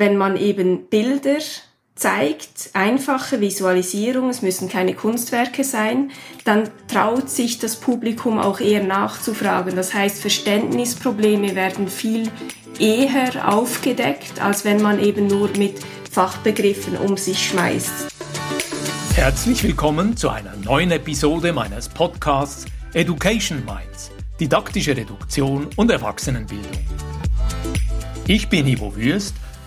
wenn man eben Bilder zeigt, einfache Visualisierung, es müssen keine Kunstwerke sein, dann traut sich das Publikum auch eher nachzufragen. Das heißt, Verständnisprobleme werden viel eher aufgedeckt, als wenn man eben nur mit Fachbegriffen um sich schmeißt. Herzlich willkommen zu einer neuen Episode meines Podcasts Education Minds, didaktische Reduktion und Erwachsenenbildung. Ich bin Ivo Würst,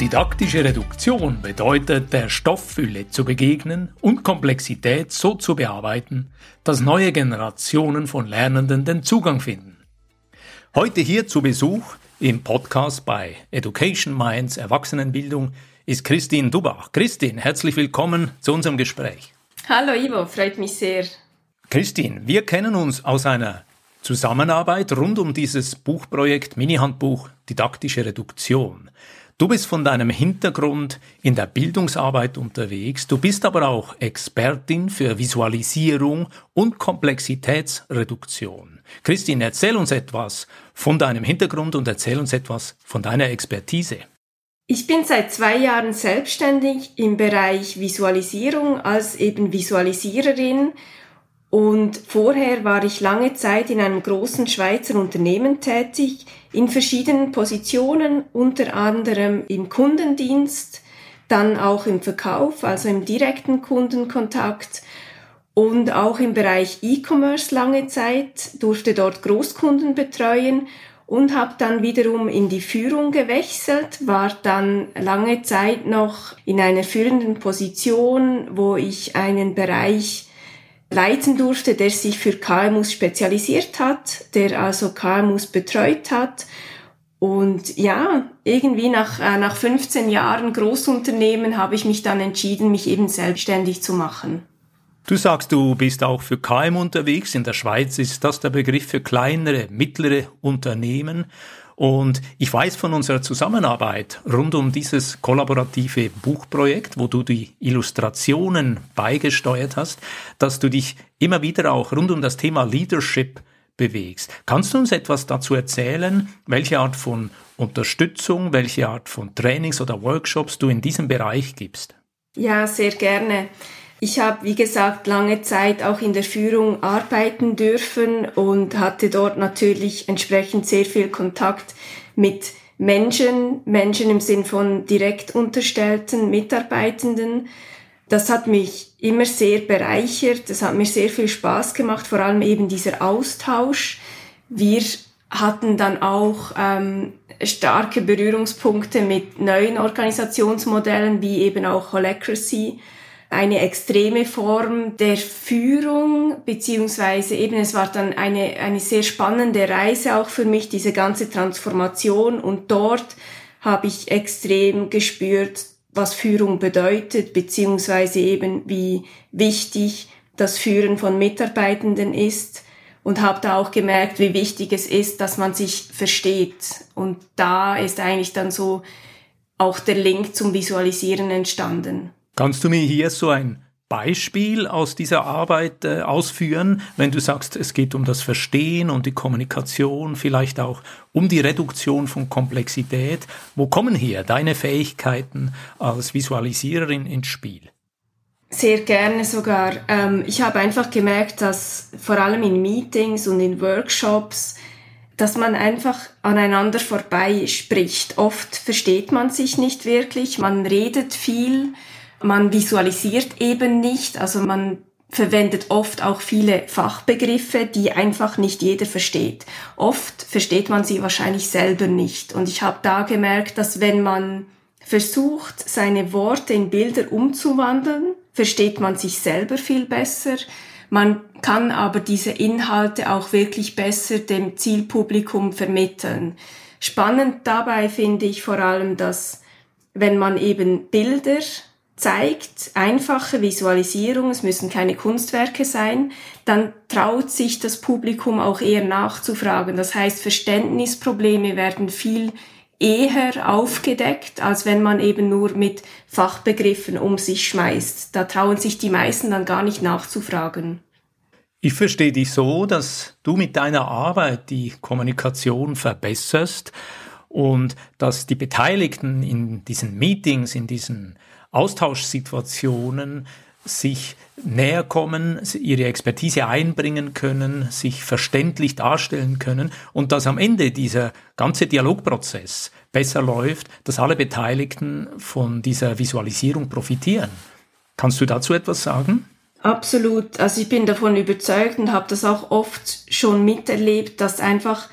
Didaktische Reduktion bedeutet, der Stofffülle zu begegnen und Komplexität so zu bearbeiten, dass neue Generationen von Lernenden den Zugang finden. Heute hier zu Besuch im Podcast bei Education Minds Erwachsenenbildung ist Christine Dubach. Christine, herzlich willkommen zu unserem Gespräch. Hallo Ivo, freut mich sehr. Christine, wir kennen uns aus einer Zusammenarbeit rund um dieses Buchprojekt Mini-Handbuch Didaktische Reduktion. Du bist von deinem Hintergrund in der Bildungsarbeit unterwegs, du bist aber auch Expertin für Visualisierung und Komplexitätsreduktion. Christine, erzähl uns etwas von deinem Hintergrund und erzähl uns etwas von deiner Expertise. Ich bin seit zwei Jahren selbstständig im Bereich Visualisierung als eben Visualisiererin und vorher war ich lange Zeit in einem großen Schweizer Unternehmen tätig, in verschiedenen Positionen, unter anderem im Kundendienst, dann auch im Verkauf, also im direkten Kundenkontakt und auch im Bereich E-Commerce lange Zeit, durfte dort Großkunden betreuen und habe dann wiederum in die Führung gewechselt, war dann lange Zeit noch in einer führenden Position, wo ich einen Bereich leiten durfte, der sich für KMUs spezialisiert hat, der also KMUs betreut hat. Und ja, irgendwie nach, äh, nach 15 Jahren Großunternehmen habe ich mich dann entschieden, mich eben selbstständig zu machen. Du sagst, du bist auch für KMU unterwegs. In der Schweiz ist das der Begriff für kleinere, mittlere Unternehmen. Und ich weiß von unserer Zusammenarbeit rund um dieses kollaborative Buchprojekt, wo du die Illustrationen beigesteuert hast, dass du dich immer wieder auch rund um das Thema Leadership bewegst. Kannst du uns etwas dazu erzählen, welche Art von Unterstützung, welche Art von Trainings oder Workshops du in diesem Bereich gibst? Ja, sehr gerne. Ich habe, wie gesagt, lange Zeit auch in der Führung arbeiten dürfen und hatte dort natürlich entsprechend sehr viel Kontakt mit Menschen, Menschen im Sinn von direkt unterstellten Mitarbeitenden. Das hat mich immer sehr bereichert, das hat mir sehr viel Spaß gemacht, vor allem eben dieser Austausch. Wir hatten dann auch ähm, starke Berührungspunkte mit neuen Organisationsmodellen wie eben auch Holacracy eine extreme Form der Führung, beziehungsweise eben es war dann eine, eine sehr spannende Reise auch für mich, diese ganze Transformation und dort habe ich extrem gespürt, was Führung bedeutet, beziehungsweise eben wie wichtig das Führen von Mitarbeitenden ist und habe da auch gemerkt, wie wichtig es ist, dass man sich versteht. Und da ist eigentlich dann so auch der Link zum Visualisieren entstanden. Kannst du mir hier so ein Beispiel aus dieser Arbeit äh, ausführen, wenn du sagst, es geht um das Verstehen und die Kommunikation, vielleicht auch um die Reduktion von Komplexität? Wo kommen hier deine Fähigkeiten als Visualisiererin ins Spiel? Sehr gerne sogar. Ähm, ich habe einfach gemerkt, dass vor allem in Meetings und in Workshops, dass man einfach aneinander vorbei spricht. Oft versteht man sich nicht wirklich, man redet viel, man visualisiert eben nicht, also man verwendet oft auch viele Fachbegriffe, die einfach nicht jeder versteht. Oft versteht man sie wahrscheinlich selber nicht. Und ich habe da gemerkt, dass wenn man versucht, seine Worte in Bilder umzuwandeln, versteht man sich selber viel besser. Man kann aber diese Inhalte auch wirklich besser dem Zielpublikum vermitteln. Spannend dabei finde ich vor allem, dass wenn man eben Bilder zeigt, einfache Visualisierung, es müssen keine Kunstwerke sein, dann traut sich das Publikum auch eher nachzufragen. Das heißt, Verständnisprobleme werden viel eher aufgedeckt, als wenn man eben nur mit Fachbegriffen um sich schmeißt. Da trauen sich die meisten dann gar nicht nachzufragen. Ich verstehe dich so, dass du mit deiner Arbeit die Kommunikation verbesserst und dass die Beteiligten in diesen Meetings, in diesen Austauschsituationen sich näher kommen, ihre Expertise einbringen können, sich verständlich darstellen können und dass am Ende dieser ganze Dialogprozess besser läuft, dass alle Beteiligten von dieser Visualisierung profitieren. Kannst du dazu etwas sagen? Absolut. Also ich bin davon überzeugt und habe das auch oft schon miterlebt, dass einfach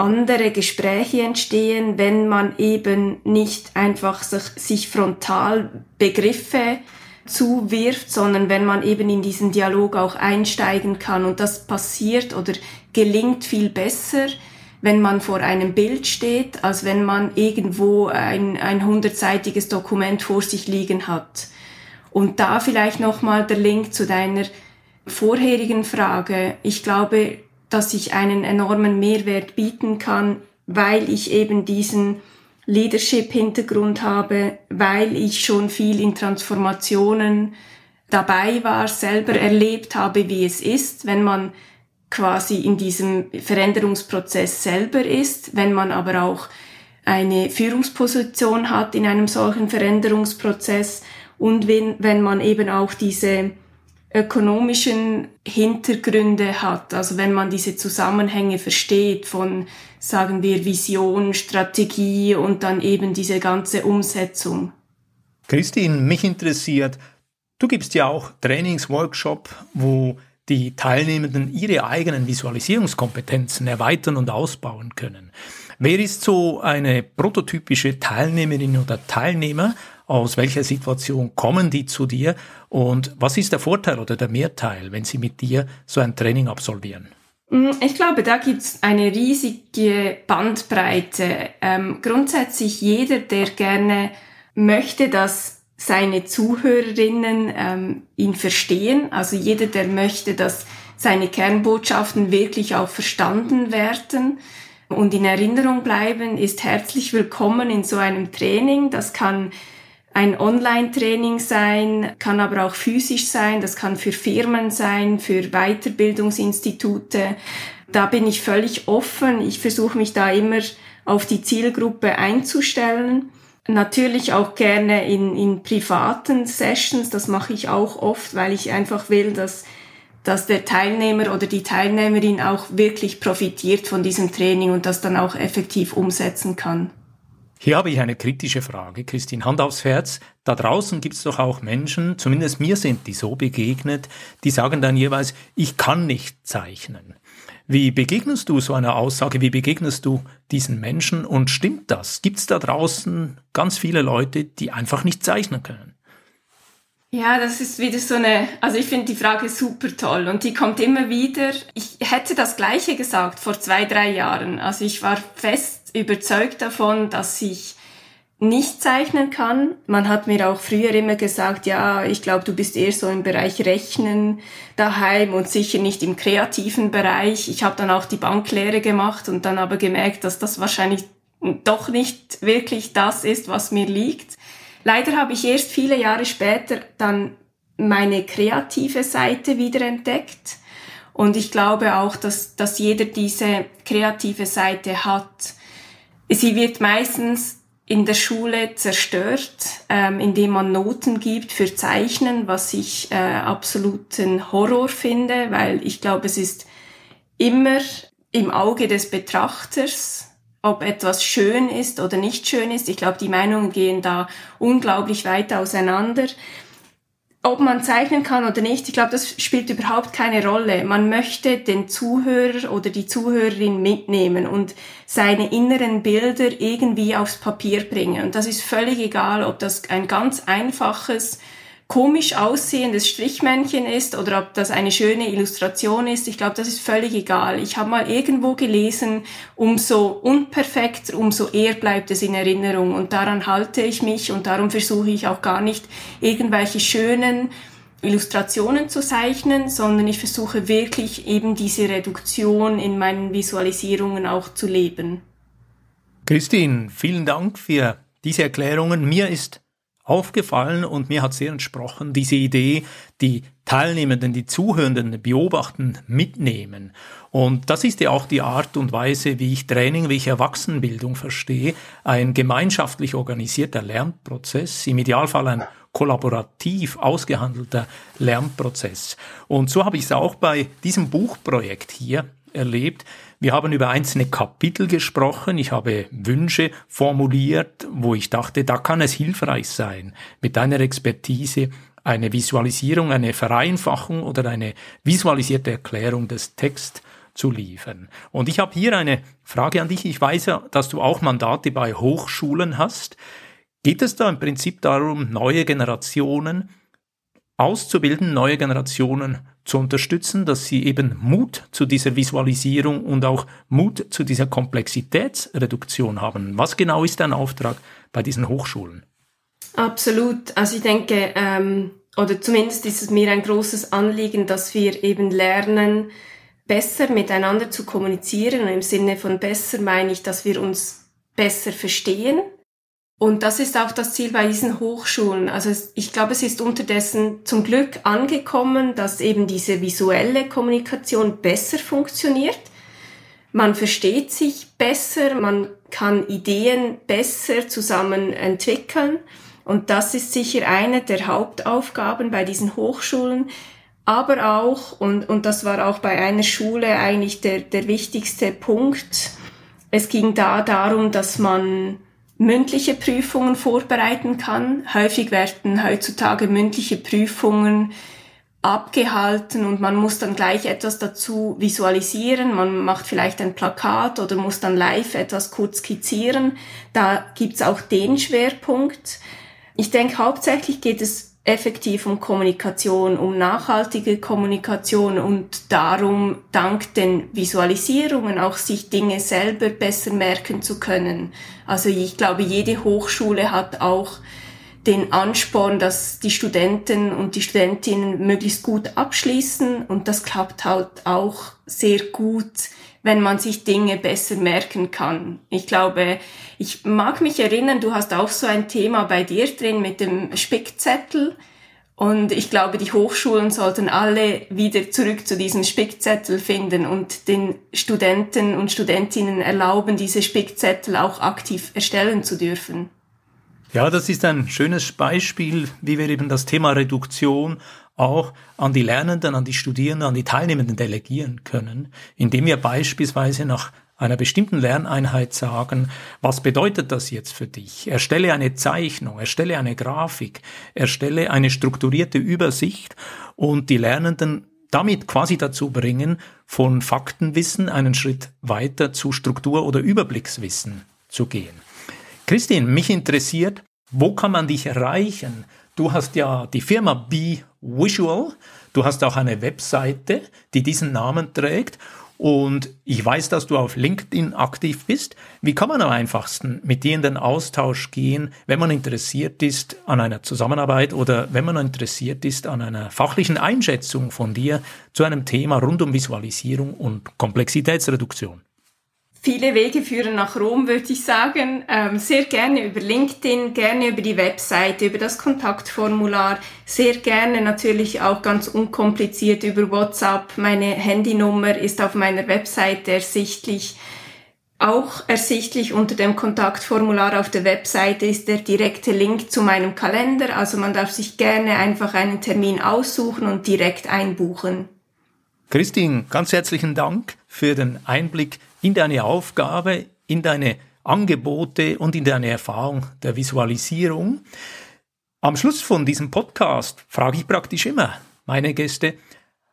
andere Gespräche entstehen, wenn man eben nicht einfach sich, sich frontal Begriffe zuwirft, sondern wenn man eben in diesen Dialog auch einsteigen kann. Und das passiert oder gelingt viel besser, wenn man vor einem Bild steht, als wenn man irgendwo ein, ein hundertseitiges Dokument vor sich liegen hat. Und da vielleicht nochmal der Link zu deiner vorherigen Frage. Ich glaube, dass ich einen enormen Mehrwert bieten kann, weil ich eben diesen Leadership-Hintergrund habe, weil ich schon viel in Transformationen dabei war, selber erlebt habe, wie es ist, wenn man quasi in diesem Veränderungsprozess selber ist, wenn man aber auch eine Führungsposition hat in einem solchen Veränderungsprozess und wenn, wenn man eben auch diese ökonomischen Hintergründe hat, also wenn man diese Zusammenhänge versteht von, sagen wir, Vision, Strategie und dann eben diese ganze Umsetzung. Christine, mich interessiert, du gibst ja auch Trainingsworkshop, wo die Teilnehmenden ihre eigenen Visualisierungskompetenzen erweitern und ausbauen können. Wer ist so eine prototypische Teilnehmerin oder Teilnehmer, aus welcher Situation kommen die zu dir und was ist der Vorteil oder der Mehrteil, wenn sie mit dir so ein Training absolvieren? Mm, ich glaube, da gibt's eine riesige Bandbreite. Ähm, grundsätzlich jeder, der gerne möchte, dass seine Zuhörerinnen ähm, ihn verstehen, also jeder, der möchte, dass seine Kernbotschaften wirklich auch verstanden werden und in Erinnerung bleiben, ist herzlich willkommen in so einem Training. Das kann ein Online-Training sein, kann aber auch physisch sein, das kann für Firmen sein, für Weiterbildungsinstitute. Da bin ich völlig offen. Ich versuche mich da immer auf die Zielgruppe einzustellen. Natürlich auch gerne in, in privaten Sessions, das mache ich auch oft, weil ich einfach will, dass, dass der Teilnehmer oder die Teilnehmerin auch wirklich profitiert von diesem Training und das dann auch effektiv umsetzen kann. Hier habe ich eine kritische Frage, Christine, Hand aufs Herz. Da draußen gibt es doch auch Menschen, zumindest mir sind die so begegnet, die sagen dann jeweils, ich kann nicht zeichnen. Wie begegnest du so einer Aussage? Wie begegnest du diesen Menschen? Und stimmt das? Gibt es da draußen ganz viele Leute, die einfach nicht zeichnen können? Ja, das ist wieder so eine, also ich finde die Frage super toll und die kommt immer wieder. Ich hätte das Gleiche gesagt vor zwei, drei Jahren. Also ich war fest überzeugt davon, dass ich nicht zeichnen kann. Man hat mir auch früher immer gesagt, ja, ich glaube, du bist eher so im Bereich Rechnen daheim und sicher nicht im kreativen Bereich. Ich habe dann auch die Banklehre gemacht und dann aber gemerkt, dass das wahrscheinlich doch nicht wirklich das ist, was mir liegt. Leider habe ich erst viele Jahre später dann meine kreative Seite wiederentdeckt. Und ich glaube auch, dass, dass jeder diese kreative Seite hat Sie wird meistens in der Schule zerstört, ähm, indem man Noten gibt für Zeichnen, was ich äh, absoluten Horror finde, weil ich glaube, es ist immer im Auge des Betrachters, ob etwas schön ist oder nicht schön ist. Ich glaube, die Meinungen gehen da unglaublich weit auseinander ob man zeichnen kann oder nicht, ich glaube, das spielt überhaupt keine Rolle. Man möchte den Zuhörer oder die Zuhörerin mitnehmen und seine inneren Bilder irgendwie aufs Papier bringen. Und das ist völlig egal, ob das ein ganz einfaches komisch aussehendes Strichmännchen ist oder ob das eine schöne Illustration ist, ich glaube, das ist völlig egal. Ich habe mal irgendwo gelesen, umso unperfekter, umso eher bleibt es in Erinnerung und daran halte ich mich und darum versuche ich auch gar nicht irgendwelche schönen Illustrationen zu zeichnen, sondern ich versuche wirklich eben diese Reduktion in meinen Visualisierungen auch zu leben. Christine, vielen Dank für diese Erklärungen. Mir ist aufgefallen und mir hat sehr entsprochen diese Idee, die Teilnehmenden, die Zuhörenden, beobachten, mitnehmen. Und das ist ja auch die Art und Weise, wie ich Training, wie ich Erwachsenenbildung verstehe. Ein gemeinschaftlich organisierter Lernprozess, im Idealfall ein kollaborativ ausgehandelter Lernprozess. Und so habe ich es auch bei diesem Buchprojekt hier erlebt. Wir haben über einzelne Kapitel gesprochen. Ich habe Wünsche formuliert, wo ich dachte, da kann es hilfreich sein, mit deiner Expertise eine Visualisierung, eine Vereinfachung oder eine visualisierte Erklärung des Texts zu liefern. Und ich habe hier eine Frage an dich. Ich weiß ja, dass du auch Mandate bei Hochschulen hast. Geht es da im Prinzip darum, neue Generationen auszubilden, neue Generationen zu unterstützen, dass sie eben Mut zu dieser Visualisierung und auch Mut zu dieser Komplexitätsreduktion haben. Was genau ist dein Auftrag bei diesen Hochschulen? Absolut. Also ich denke, ähm, oder zumindest ist es mir ein großes Anliegen, dass wir eben lernen, besser miteinander zu kommunizieren. Und im Sinne von besser meine ich, dass wir uns besser verstehen, und das ist auch das Ziel bei diesen Hochschulen. Also ich glaube, es ist unterdessen zum Glück angekommen, dass eben diese visuelle Kommunikation besser funktioniert. Man versteht sich besser, man kann Ideen besser zusammen entwickeln. Und das ist sicher eine der Hauptaufgaben bei diesen Hochschulen. Aber auch, und, und das war auch bei einer Schule eigentlich der, der wichtigste Punkt, es ging da darum, dass man mündliche Prüfungen vorbereiten kann. Häufig werden heutzutage mündliche Prüfungen abgehalten und man muss dann gleich etwas dazu visualisieren. Man macht vielleicht ein Plakat oder muss dann live etwas kurz skizzieren. Da gibt's auch den Schwerpunkt. Ich denke, hauptsächlich geht es effektiv um Kommunikation, um nachhaltige Kommunikation und darum, dank den Visualisierungen auch sich Dinge selber besser merken zu können. Also ich glaube, jede Hochschule hat auch den Ansporn, dass die Studenten und die Studentinnen möglichst gut abschließen und das klappt halt auch sehr gut wenn man sich Dinge besser merken kann. Ich glaube, ich mag mich erinnern, du hast auch so ein Thema bei dir drin mit dem Spickzettel. Und ich glaube, die Hochschulen sollten alle wieder zurück zu diesem Spickzettel finden und den Studenten und Studentinnen erlauben, diese Spickzettel auch aktiv erstellen zu dürfen. Ja, das ist ein schönes Beispiel, wie wir eben das Thema Reduktion auch an die Lernenden, an die Studierenden, an die Teilnehmenden delegieren können, indem wir beispielsweise nach einer bestimmten Lerneinheit sagen, was bedeutet das jetzt für dich? Erstelle eine Zeichnung, erstelle eine Grafik, erstelle eine strukturierte Übersicht und die Lernenden damit quasi dazu bringen, von Faktenwissen einen Schritt weiter zu Struktur- oder Überblickswissen zu gehen. Christine, mich interessiert, wo kann man dich erreichen? Du hast ja die Firma Be Visual, du hast auch eine Webseite, die diesen Namen trägt und ich weiß, dass du auf LinkedIn aktiv bist. Wie kann man am einfachsten mit dir in den Austausch gehen, wenn man interessiert ist an einer Zusammenarbeit oder wenn man interessiert ist an einer fachlichen Einschätzung von dir zu einem Thema rund um Visualisierung und Komplexitätsreduktion? Viele Wege führen nach Rom, würde ich sagen. Ähm, sehr gerne über LinkedIn, gerne über die Webseite, über das Kontaktformular, sehr gerne natürlich auch ganz unkompliziert über WhatsApp. Meine Handynummer ist auf meiner Webseite ersichtlich. Auch ersichtlich unter dem Kontaktformular auf der Webseite ist der direkte Link zu meinem Kalender. Also man darf sich gerne einfach einen Termin aussuchen und direkt einbuchen. Christine, ganz herzlichen Dank für den Einblick in deine Aufgabe, in deine Angebote und in deine Erfahrung der Visualisierung. Am Schluss von diesem Podcast frage ich praktisch immer meine Gäste,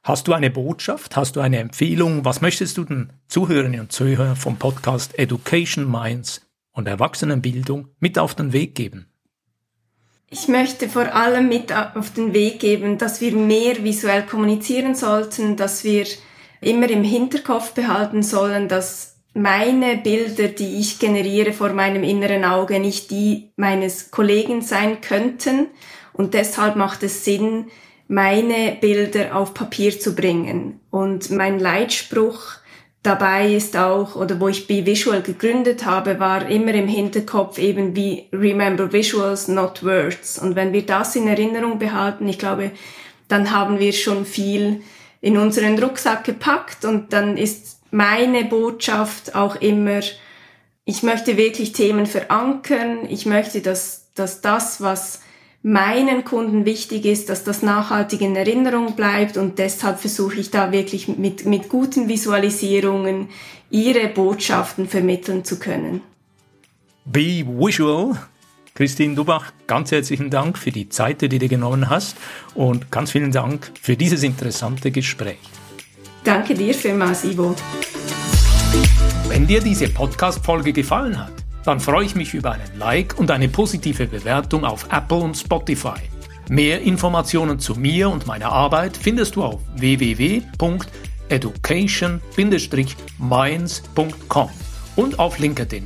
hast du eine Botschaft, hast du eine Empfehlung, was möchtest du den Zuhörerinnen und Zuhörern vom Podcast Education Minds und Erwachsenenbildung mit auf den Weg geben? Ich möchte vor allem mit auf den Weg geben, dass wir mehr visuell kommunizieren sollten, dass wir immer im Hinterkopf behalten sollen, dass meine Bilder, die ich generiere vor meinem inneren Auge, nicht die meines Kollegen sein könnten. Und deshalb macht es Sinn, meine Bilder auf Papier zu bringen. Und mein Leitspruch dabei ist auch, oder wo ich Be Visual gegründet habe, war immer im Hinterkopf eben wie Remember Visuals, not Words. Und wenn wir das in Erinnerung behalten, ich glaube, dann haben wir schon viel in unseren Rucksack gepackt und dann ist meine Botschaft auch immer, ich möchte wirklich Themen verankern, ich möchte, dass, dass das, was meinen Kunden wichtig ist, dass das nachhaltig in Erinnerung bleibt und deshalb versuche ich da wirklich mit, mit guten Visualisierungen ihre Botschaften vermitteln zu können. Be Visual. Christine Dubach, ganz herzlichen Dank für die Zeit, die du dir genommen hast und ganz vielen Dank für dieses interessante Gespräch. Danke dir vielmals, Ivo. Wenn dir diese Podcast-Folge gefallen hat, dann freue ich mich über einen Like und eine positive Bewertung auf Apple und Spotify. Mehr Informationen zu mir und meiner Arbeit findest du auf www.education-minds.com und auf LinkedIn.